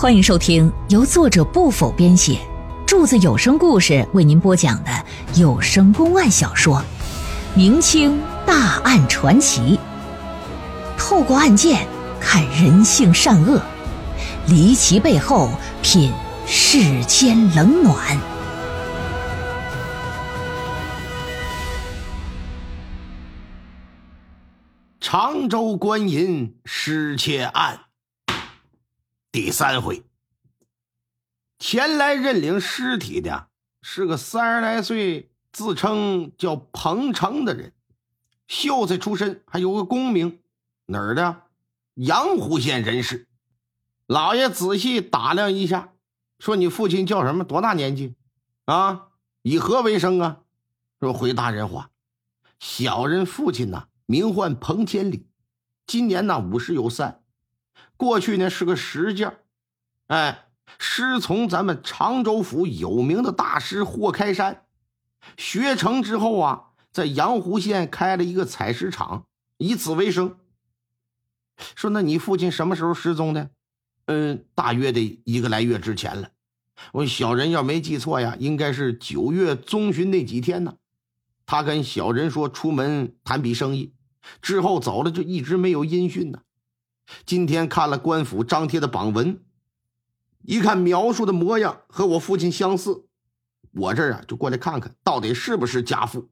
欢迎收听由作者不否编写，柱子有声故事为您播讲的有声公案小说《明清大案传奇》，透过案件看人性善恶，离奇背后品世间冷暖。常州官银失窃案。第三回，前来认领尸体的是个三十来岁、自称叫彭城的人，秀才出身，还有个功名，哪儿的？阳湖县人士。老爷仔细打量一下，说：“你父亲叫什么？多大年纪？啊？以何为生啊？”说：“回大人话，小人父亲呐，名唤彭千里，今年呢五十有三。”过去呢是个石匠，哎，师从咱们常州府有名的大师霍开山，学成之后啊，在阳湖县开了一个采石场，以此为生。说，那你父亲什么时候失踪的？嗯，大约得一个来月之前了。我小人要没记错呀，应该是九月中旬那几天呢。他跟小人说出门谈笔生意，之后走了就一直没有音讯呢。今天看了官府张贴的榜文，一看描述的模样和我父亲相似，我这儿啊就过来看看到底是不是家父。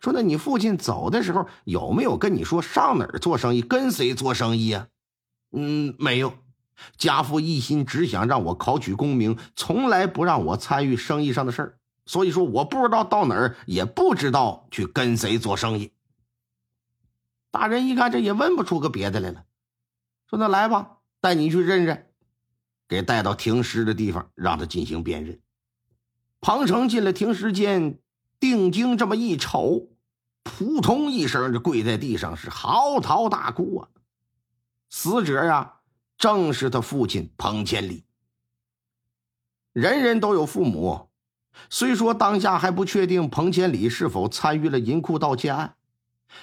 说那你父亲走的时候有没有跟你说上哪儿做生意，跟谁做生意呀？嗯，没有。家父一心只想让我考取功名，从来不让我参与生意上的事儿。所以说我不知道到哪儿，也不知道去跟谁做生意。大人一看，这也问不出个别的来了，说：“那来吧，带你去认认。”给带到停尸的地方，让他进行辨认。庞成进了停尸间，定睛这么一瞅，扑通一声就跪在地上，是嚎啕大哭啊！死者呀，正是他父亲彭千里。人人都有父母，虽说当下还不确定彭千里是否参与了银库盗窃案。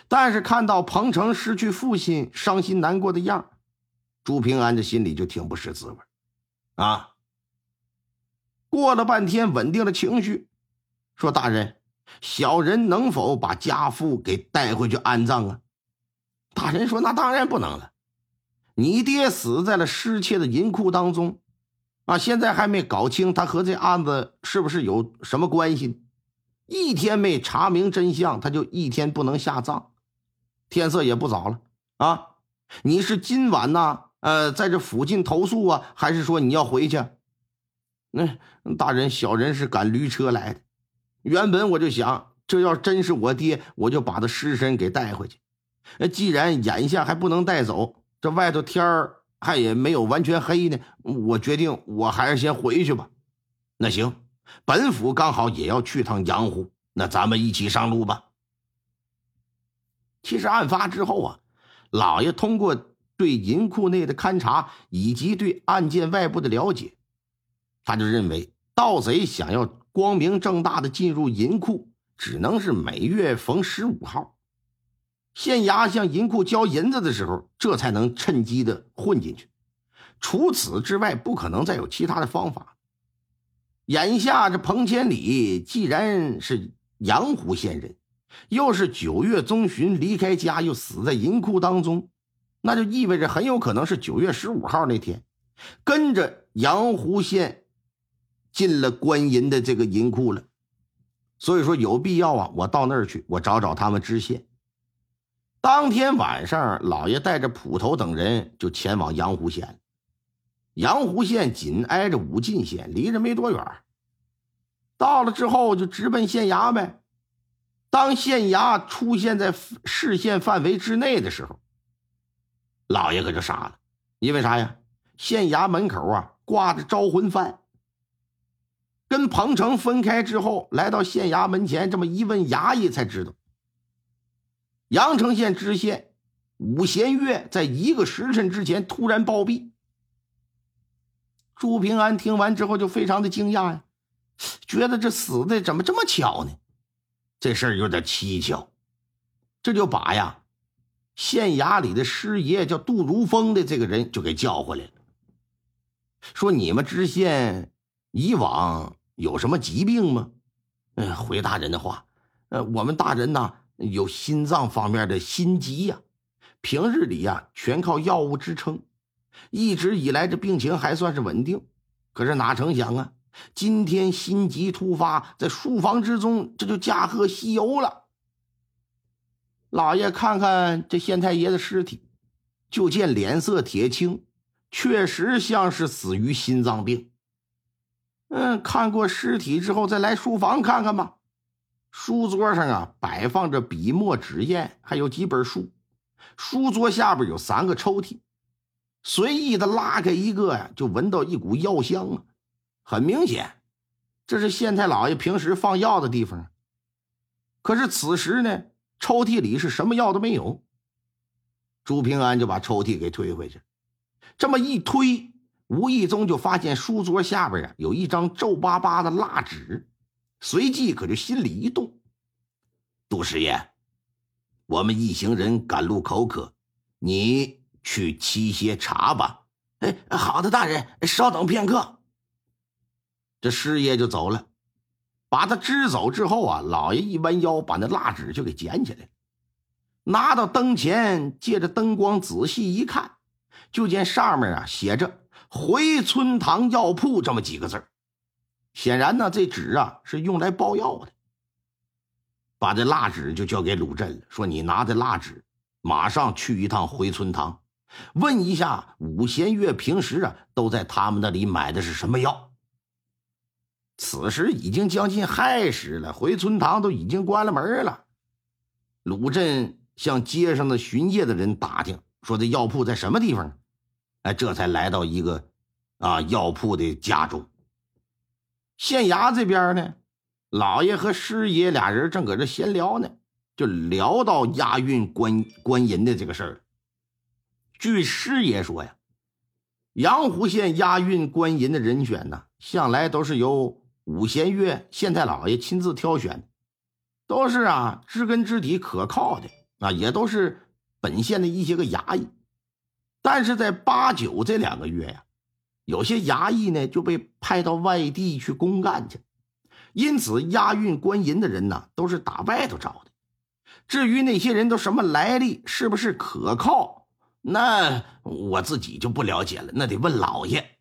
但是看到彭城失去父亲伤心难过的样朱平安这心里就挺不是滋味啊。过了半天，稳定了情绪，说：“大人，小人能否把家父给带回去安葬啊？”大人说：“那当然不能了，你爹死在了失窃的银库当中，啊，现在还没搞清他和这案子是不是有什么关系。”一天没查明真相，他就一天不能下葬。天色也不早了啊！你是今晚呢？呃，在这附近投宿啊，还是说你要回去？那大人，小人是赶驴车来的。原本我就想，这要真是我爹，我就把他尸身给带回去。既然眼下还不能带走，这外头天儿还也没有完全黑呢，我决定我还是先回去吧。那行。本府刚好也要去趟阳湖，那咱们一起上路吧。其实案发之后啊，老爷通过对银库内的勘查以及对案件外部的了解，他就认为盗贼想要光明正大的进入银库，只能是每月逢十五号，县衙向银库交银子的时候，这才能趁机的混进去。除此之外，不可能再有其他的方法。眼下这彭千里既然是阳湖县人，又是九月中旬离开家，又死在银库当中，那就意味着很有可能是九月十五号那天，跟着阳湖县进了官银的这个银库了。所以说有必要啊，我到那儿去，我找找他们知县。当天晚上，老爷带着捕头等人就前往阳湖县。阳湖县紧挨着武进县，离着没多远。到了之后就直奔县衙呗。当县衙出现在视线范围之内的时候，老爷可就傻了，因为啥呀？县衙门口啊挂着招魂幡。跟彭城分开之后，来到县衙门前，这么一问衙役才知道，阳城县知县武贤月在一个时辰之前突然暴毙。朱平安听完之后就非常的惊讶呀，觉得这死的怎么这么巧呢？这事儿有点蹊跷，这就把呀，县衙里的师爷叫杜如风的这个人就给叫回来了。说你们知县以往有什么疾病吗？嗯，回大人的话，呃，我们大人呐有心脏方面的心疾呀，平日里呀全靠药物支撑，一直以来这病情还算是稳定。可是哪成想啊，今天心疾突发，在书房之中这就驾鹤西游了。老爷看看这县太爷的尸体，就见脸色铁青，确实像是死于心脏病。嗯，看过尸体之后，再来书房看看吧。书桌上啊，摆放着笔墨纸砚，还有几本书。书桌下边有三个抽屉，随意的拉开一个呀，就闻到一股药香啊。很明显，这是县太老爷平时放药的地方。可是此时呢？抽屉里是什么药都没有，朱平安就把抽屉给推回去。这么一推，无意中就发现书桌下边啊有一张皱巴巴的蜡纸，随即可就心里一动：“杜师爷，我们一行人赶路口渴，你去沏些茶吧。”“哎，好的，大人，稍等片刻。”这师爷就走了。把他支走之后啊，老爷一弯腰，把那蜡纸就给捡起来，拿到灯前，借着灯光仔细一看，就见上面啊写着“回春堂药铺”这么几个字显然呢，这纸啊是用来包药的。把这蜡纸就交给鲁镇了，说：“你拿着蜡纸，马上去一趟回春堂，问一下五弦月平时啊都在他们那里买的是什么药。”此时已经将近亥时了，回春堂都已经关了门了。鲁镇向街上的巡夜的人打听，说这药铺在什么地方？哎，这才来到一个啊药铺的家中。县衙这边呢，老爷和师爷俩人正搁这闲聊呢，就聊到押运官官银的这个事儿。据师爷说呀，阳湖县押运官银的人选呢，向来都是由。五弦月县太老爷亲自挑选，都是啊知根知底、可靠的啊，也都是本县的一些个衙役。但是在八九这两个月呀，有些衙役呢就被派到外地去公干去，因此押运官银的人呢都是打外头找的。至于那些人都什么来历，是不是可靠，那我自己就不了解了，那得问老爷。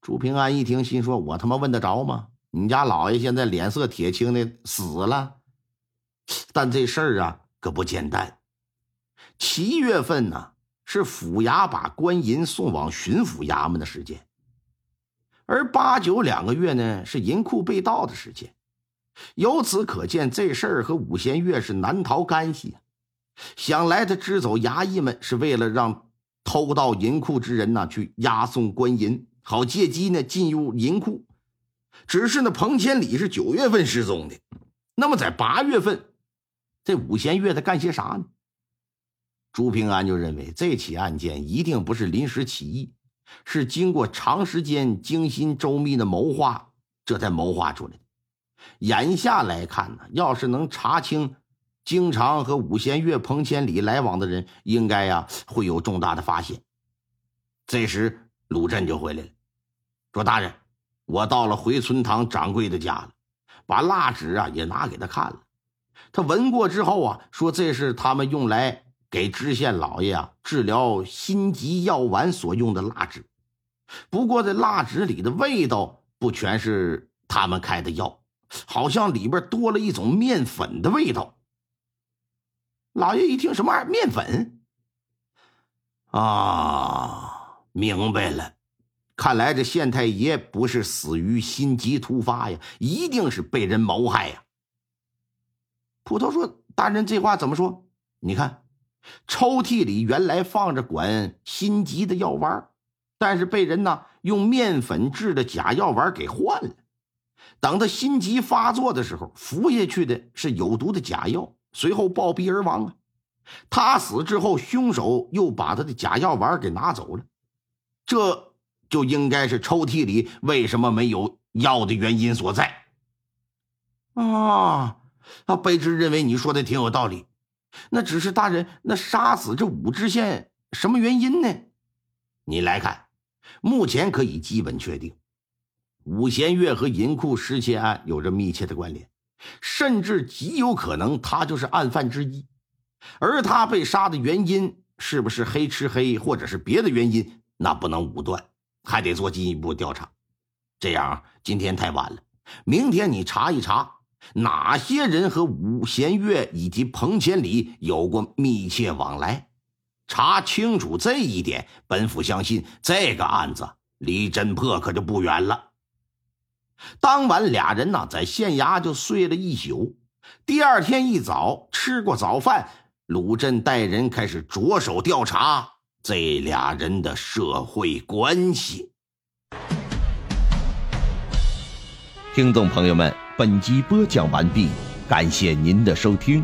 朱平安一听，心说：“我他妈问得着吗？你家老爷现在脸色铁青的死了，但这事儿啊可不简单。七月份呢是府衙把官银送往巡抚衙门的时间，而八九两个月呢是银库被盗的时间。由此可见，这事儿和五弦月是难逃干系。想来他支走衙役们，是为了让偷盗银库之人呢去押送官银。”好借机呢进入银库，只是那彭千里是九月份失踪的，那么在八月份，这五弦月他干些啥呢？朱平安就认为这起案件一定不是临时起意，是经过长时间精心周密的谋划，这才谋划出来的。眼下来看呢，要是能查清经常和五弦月、彭千里来往的人，应该呀会有重大的发现。这时。鲁镇就回来了，说：“大人，我到了回春堂掌柜的家了，把蜡纸啊也拿给他看了。他闻过之后啊，说这是他们用来给知县老爷啊治疗心急药丸所用的蜡纸。不过这蜡纸里的味道不全是他们开的药，好像里边多了一种面粉的味道。”老爷一听，什么玩意儿？面粉？啊！明白了，看来这县太爷不是死于心急突发呀，一定是被人谋害呀。捕头说：“大人，这话怎么说？你看，抽屉里原来放着管心急的药丸，但是被人呢用面粉制的假药丸给换了。等他心急发作的时候，服下去的是有毒的假药，随后暴毙而亡啊。他死之后，凶手又把他的假药丸给拿走了。”这就应该是抽屉里为什么没有药的原因所在。啊，那，卑职认为你说的挺有道理。那只是大人，那杀死这武知县什么原因呢？你来看，目前可以基本确定，武贤月和银库失窃案有着密切的关联，甚至极有可能他就是案犯之一。而他被杀的原因是不是黑吃黑，或者是别的原因，那不能武断，还得做进一步调查。这样今天太晚了，明天你查一查，哪些人和武贤月以及彭千里有过密切往来。查清楚这一点，本府相信这个案子离侦破可就不远了。当晚，俩人呢在县衙就睡了一宿。第二天一早，吃过早饭，鲁镇带人开始着手调查这俩人的社会关系。听众朋友们，本集播讲完毕，感谢您的收听。